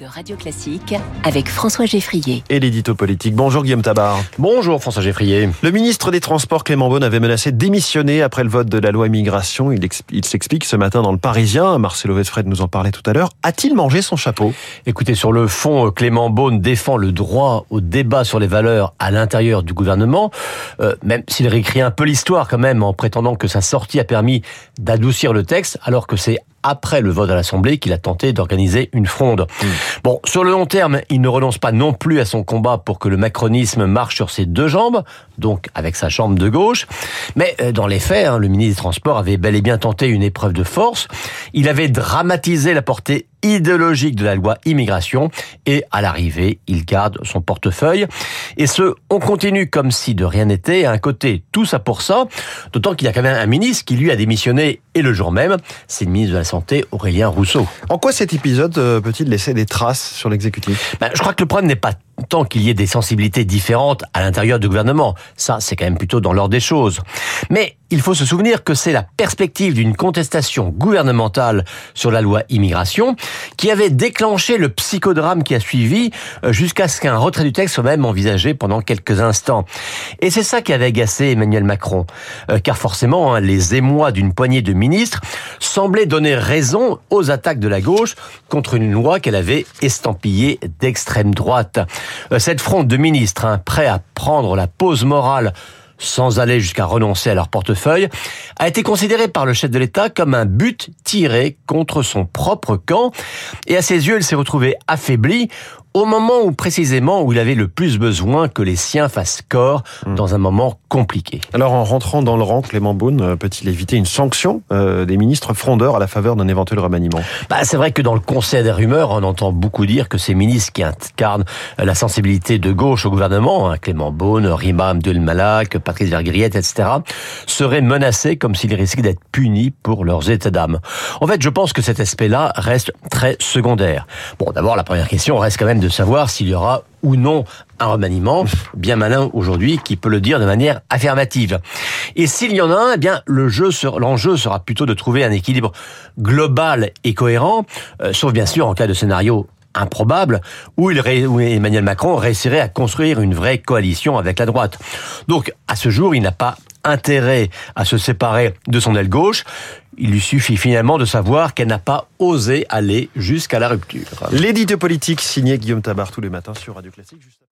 de Radio Classique avec François Geffrier. Et l'édito politique. Bonjour Guillaume Tabar. Bonjour François Geffrier. Le ministre des Transports Clément Beaune avait menacé de démissionner après le vote de la loi immigration. Il, il s'explique ce matin dans le Parisien. Marcelo Vesfred nous en parlait tout à l'heure. A-t-il mangé son chapeau? Écoutez, sur le fond, Clément Beaune défend le droit au débat sur les valeurs à l'intérieur du gouvernement, euh, même s'il réécrit un peu l'histoire quand même en prétendant que sa sortie a permis d'adoucir le texte, alors que c'est après le vote à l'Assemblée qu'il a tenté d'organiser une fronde. Mmh. Bon, sur le long terme, il ne renonce pas non plus à son combat pour que le macronisme marche sur ses deux jambes, donc avec sa jambe de gauche. Mais euh, dans les faits, hein, le ministre des Transports avait bel et bien tenté une épreuve de force. Il avait dramatisé la portée idéologique de la loi immigration et à l'arrivée, il garde son portefeuille. Et ce, on continue comme si de rien n'était, à un côté tout ça pour ça, d'autant qu'il y a quand même un ministre qui lui a démissionné et le jour même, c'est le ministre de la Santé Aurélien Rousseau. En quoi cet épisode euh, peut-il laisser des traces sur l'exécutif? Ben, Je crois que le problème n'est pas tant qu'il y ait des sensibilités différentes à l'intérieur du gouvernement. Ça, c'est quand même plutôt dans l'ordre des choses. Mais il faut se souvenir que c'est la perspective d'une contestation gouvernementale sur la loi immigration qui avait déclenché le psychodrame qui a suivi euh, jusqu'à ce qu'un retrait du texte soit même envisagé pendant quelques instants. Et c'est ça qui avait agacé Emmanuel Macron. Euh, car forcément, hein, les émois d'une poignée de ministres semblaient donner raison aux attaques de la gauche contre une loi qu'elle avait estampillée d'extrême droite. Euh, cette fronde de ministres, hein, prêts à prendre la pause morale sans aller jusqu'à renoncer à leur portefeuille, a été considérée par le chef de l'État comme un but tiré contre son propre camp. Et à ses yeux, il s'est retrouvé affaibli au moment où précisément où il avait le plus besoin que les siens fassent corps hmm. dans un moment compliqué. Alors en rentrant dans le rang, Clément Beaune euh, peut-il éviter une sanction euh, des ministres frondeurs à la faveur d'un éventuel remaniement? Bah, C'est vrai que dans le conseil des rumeurs, on entend beaucoup dire que ces ministres qui incarnent la sensibilité de gauche au gouvernement, hein, Clément Beaune, Rima Abdul Malak, Patrice Vergriette, etc., seraient menacés comme s'ils risquaient d'être punis pour leurs états d'âme. En fait, je pense que cet aspect-là reste très secondaire. Bon, d'abord, la première question reste quand même de savoir s'il y aura ou non un remaniement, bien malin aujourd'hui, qui peut le dire de manière affirmative. Et s'il y en a un, eh bien, le jeu, l'enjeu sera plutôt de trouver un équilibre global et cohérent, euh, sauf bien sûr en cas de scénario improbable où, il, où Emmanuel Macron réussirait à construire une vraie coalition avec la droite. Donc, à ce jour, il n'a pas intérêt à se séparer de son aile gauche. Il lui suffit finalement de savoir qu'elle n'a pas osé aller jusqu'à la rupture. L'édito politique signé Guillaume Tabar tous les matins sur Radio Classique.